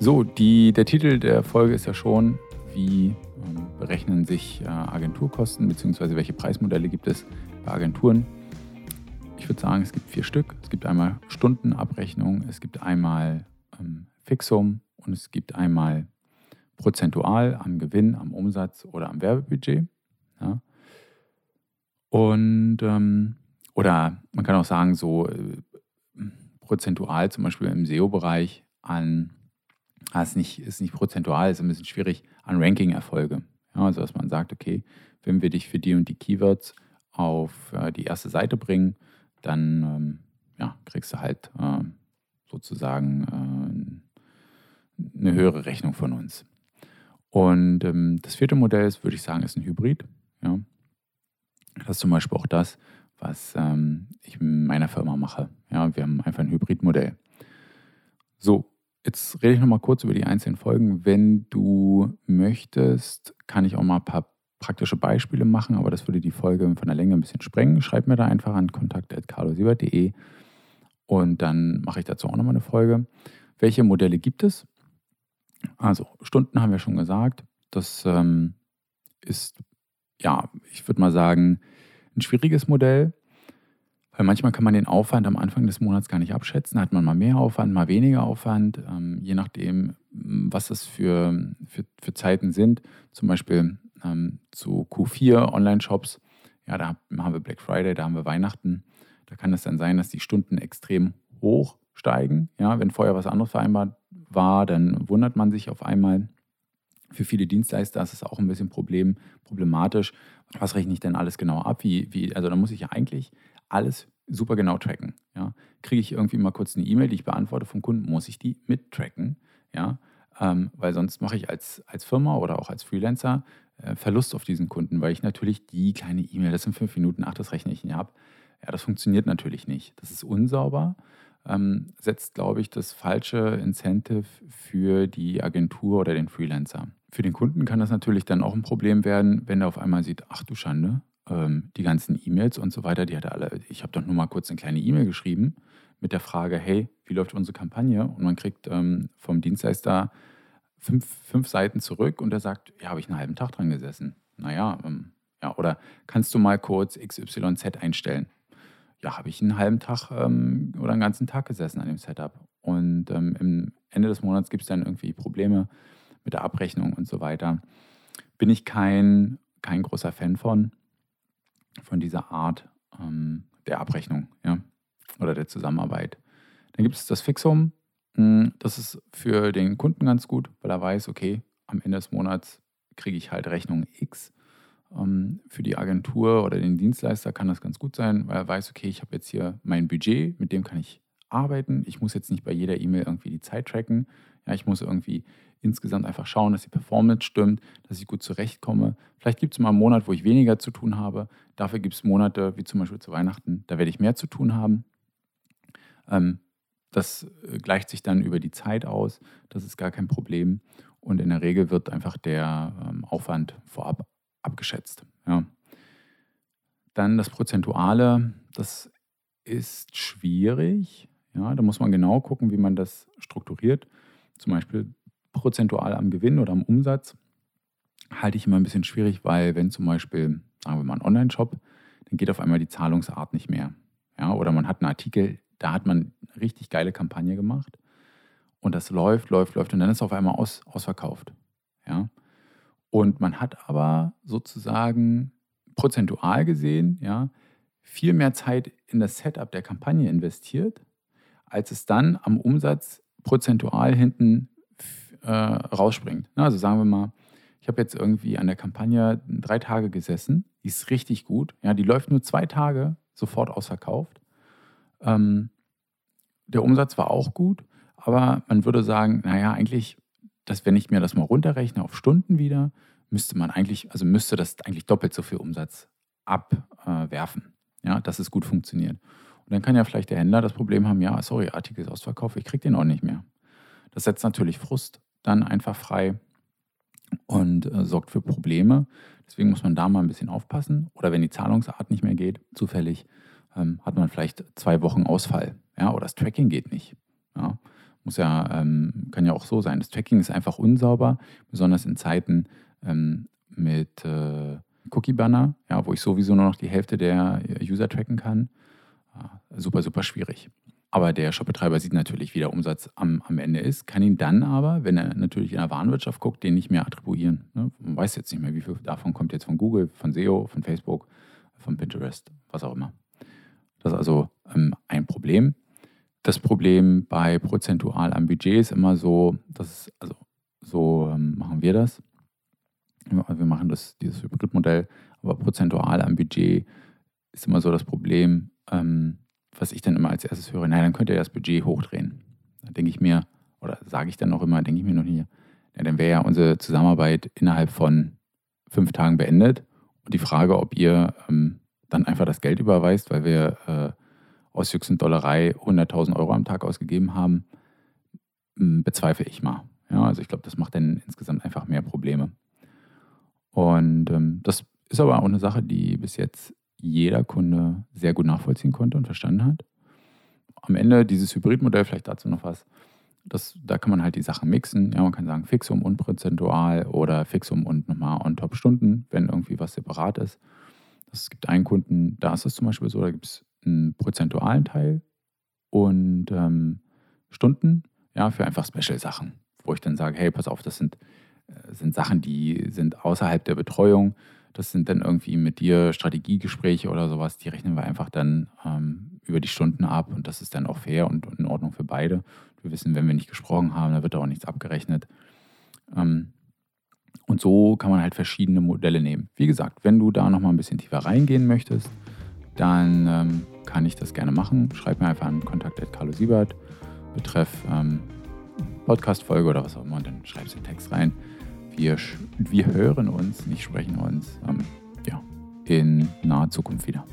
So, die, der Titel der Folge ist ja schon, wie ähm, berechnen sich äh, Agenturkosten, beziehungsweise welche Preismodelle gibt es bei Agenturen. Ich würde sagen, es gibt vier Stück. Es gibt einmal Stundenabrechnung, es gibt einmal ähm, Fixum und es gibt einmal prozentual am Gewinn, am Umsatz oder am Werbebudget. Ja. Und ähm, oder man kann auch sagen, so äh, prozentual zum Beispiel im SEO-Bereich an Ah, ist nicht, ist nicht prozentual, ist ein bisschen schwierig an Ranking-Erfolge. Ja, also dass man sagt, okay, wenn wir dich für die und die Keywords auf äh, die erste Seite bringen, dann ähm, ja, kriegst du halt äh, sozusagen äh, eine höhere Rechnung von uns. Und ähm, das vierte Modell ist, würde ich sagen, ist ein Hybrid. Ja. Das ist zum Beispiel auch das, was ähm, ich in meiner Firma mache. Ja, wir haben einfach ein Hybridmodell. So, Jetzt rede ich noch mal kurz über die einzelnen Folgen. Wenn du möchtest, kann ich auch mal ein paar praktische Beispiele machen, aber das würde die Folge von der Länge ein bisschen sprengen. Schreib mir da einfach an kontakt.carlosiebert.de und dann mache ich dazu auch nochmal eine Folge. Welche Modelle gibt es? Also Stunden haben wir schon gesagt. Das ähm, ist, ja, ich würde mal sagen, ein schwieriges Modell. Weil manchmal kann man den Aufwand am Anfang des Monats gar nicht abschätzen. Hat man mal mehr Aufwand, mal weniger Aufwand, ähm, je nachdem, was das für, für, für Zeiten sind. Zum Beispiel ähm, zu Q4 Online-Shops. Ja, da haben wir Black Friday, da haben wir Weihnachten. Da kann es dann sein, dass die Stunden extrem hoch steigen. Ja, wenn vorher was anderes vereinbart war, dann wundert man sich auf einmal. Für viele Dienstleister ist es auch ein bisschen Problem, problematisch. Was rechne ich denn alles genau ab? Wie, wie, also da muss ich ja eigentlich alles super genau tracken. Ja. Kriege ich irgendwie mal kurz eine E-Mail, die ich beantworte vom Kunden, muss ich die mittracken. Ja. Ähm, weil sonst mache ich als, als Firma oder auch als Freelancer äh, Verlust auf diesen Kunden, weil ich natürlich die kleine E-Mail, das sind fünf Minuten, ach, das rechne ich nicht ab. Ja, das funktioniert natürlich nicht. Das ist unsauber, ähm, setzt, glaube ich, das falsche Incentive für die Agentur oder den Freelancer. Für den Kunden kann das natürlich dann auch ein Problem werden, wenn er auf einmal sieht, ach du Schande, ähm, die ganzen E-Mails und so weiter, die hat er alle, ich habe doch nur mal kurz eine kleine E-Mail geschrieben mit der Frage, hey, wie läuft unsere Kampagne? Und man kriegt ähm, vom Dienstleister fünf, fünf Seiten zurück und er sagt, ja, habe ich einen halben Tag dran gesessen. Naja, ähm, ja, oder kannst du mal kurz XYZ einstellen? Ja, habe ich einen halben Tag ähm, oder einen ganzen Tag gesessen an dem Setup. Und ähm, im Ende des Monats gibt es dann irgendwie Probleme mit der Abrechnung und so weiter. Bin ich kein, kein großer Fan von von dieser Art ähm, der Abrechnung ja, oder der Zusammenarbeit. Dann gibt es das Fixum. Hm, das ist für den Kunden ganz gut, weil er weiß, okay, am Ende des Monats kriege ich halt Rechnung X. Ähm, für die Agentur oder den Dienstleister kann das ganz gut sein, weil er weiß, okay, ich habe jetzt hier mein Budget, mit dem kann ich arbeiten. Ich muss jetzt nicht bei jeder E-Mail irgendwie die Zeit tracken. Ja, ich muss irgendwie insgesamt einfach schauen, dass die Performance stimmt, dass ich gut zurechtkomme. Vielleicht gibt es mal einen Monat, wo ich weniger zu tun habe. Dafür gibt es Monate, wie zum Beispiel zu Weihnachten, da werde ich mehr zu tun haben. Ähm, das äh, gleicht sich dann über die Zeit aus. Das ist gar kein Problem. Und in der Regel wird einfach der ähm, Aufwand vorab abgeschätzt. Ja. Dann das Prozentuale, das ist schwierig. Ja, da muss man genau gucken, wie man das strukturiert. Zum Beispiel prozentual am Gewinn oder am Umsatz halte ich immer ein bisschen schwierig, weil wenn zum Beispiel, sagen wir mal, ein Online-Shop, dann geht auf einmal die Zahlungsart nicht mehr. Ja, oder man hat einen Artikel, da hat man eine richtig geile Kampagne gemacht und das läuft, läuft, läuft und dann ist es auf einmal aus, ausverkauft. Ja. Und man hat aber sozusagen prozentual gesehen, ja, viel mehr Zeit in das Setup der Kampagne investiert, als es dann am Umsatz prozentual hinten äh, rausspringt. Also sagen wir mal, ich habe jetzt irgendwie an der Kampagne drei Tage gesessen, die ist richtig gut. Ja, die läuft nur zwei Tage, sofort ausverkauft. Ähm, der Umsatz war auch gut, aber man würde sagen, naja, eigentlich, dass wenn ich mir das mal runterrechne auf Stunden wieder, müsste man eigentlich, also müsste das eigentlich doppelt so viel Umsatz abwerfen, äh, ja, dass es gut funktioniert. Dann kann ja vielleicht der Händler das Problem haben, ja, sorry, Artikel ist ausverkauft, ich kriege den auch nicht mehr. Das setzt natürlich Frust dann einfach frei und äh, sorgt für Probleme. Deswegen muss man da mal ein bisschen aufpassen. Oder wenn die Zahlungsart nicht mehr geht, zufällig, ähm, hat man vielleicht zwei Wochen Ausfall. Ja, oder das Tracking geht nicht. Ja, Muss ja, ähm, kann ja auch so sein. Das Tracking ist einfach unsauber, besonders in Zeiten ähm, mit äh, Cookie-Banner, ja, wo ich sowieso nur noch die Hälfte der User tracken kann. Ja, super, super schwierig. Aber der Shopbetreiber sieht natürlich, wie der Umsatz am, am Ende ist, kann ihn dann aber, wenn er natürlich in der Warenwirtschaft guckt, den nicht mehr attribuieren. Ne? Man weiß jetzt nicht mehr, wie viel davon kommt jetzt von Google, von SEO, von Facebook, von Pinterest, was auch immer. Das ist also ähm, ein Problem. Das Problem bei prozentual am Budget ist immer so, dass also so ähm, machen wir das. Wir machen das, dieses Hybridmodell, aber prozentual am Budget ist immer so das Problem, ähm, was ich dann immer als erstes höre, nein, dann könnt ihr das Budget hochdrehen. Da denke ich mir, oder sage ich dann noch immer, denke ich mir noch nie, ja, dann wäre ja unsere Zusammenarbeit innerhalb von fünf Tagen beendet. Und die Frage, ob ihr ähm, dann einfach das Geld überweist, weil wir äh, aus und Dollerei 100.000 Euro am Tag ausgegeben haben, ähm, bezweifle ich mal. Ja, also ich glaube, das macht dann insgesamt einfach mehr Probleme. Und ähm, das ist aber auch eine Sache, die bis jetzt jeder Kunde sehr gut nachvollziehen konnte und verstanden hat. Am Ende dieses Hybridmodell, vielleicht dazu noch was, das, da kann man halt die Sachen mixen. Ja, man kann sagen Fixum und prozentual oder Fixum und nochmal on top Stunden, wenn irgendwie was separat ist. Es gibt einen Kunden, da ist es zum Beispiel so, da gibt es einen prozentualen Teil und ähm, Stunden, ja, für einfach Special-Sachen, wo ich dann sage, hey, pass auf, das sind, äh, sind Sachen, die sind außerhalb der Betreuung das sind dann irgendwie mit dir Strategiegespräche oder sowas, die rechnen wir einfach dann ähm, über die Stunden ab und das ist dann auch fair und in Ordnung für beide. Wir wissen, wenn wir nicht gesprochen haben, dann wird auch nichts abgerechnet. Ähm, und so kann man halt verschiedene Modelle nehmen. Wie gesagt, wenn du da nochmal ein bisschen tiefer reingehen möchtest, dann ähm, kann ich das gerne machen. Schreib mir einfach an Kontakt Siebert betreff ähm, Podcast-Folge oder was auch immer und dann schreibst du den Text rein. Wir, wir hören uns, nicht sprechen uns, ähm, ja, in naher Zukunft wieder.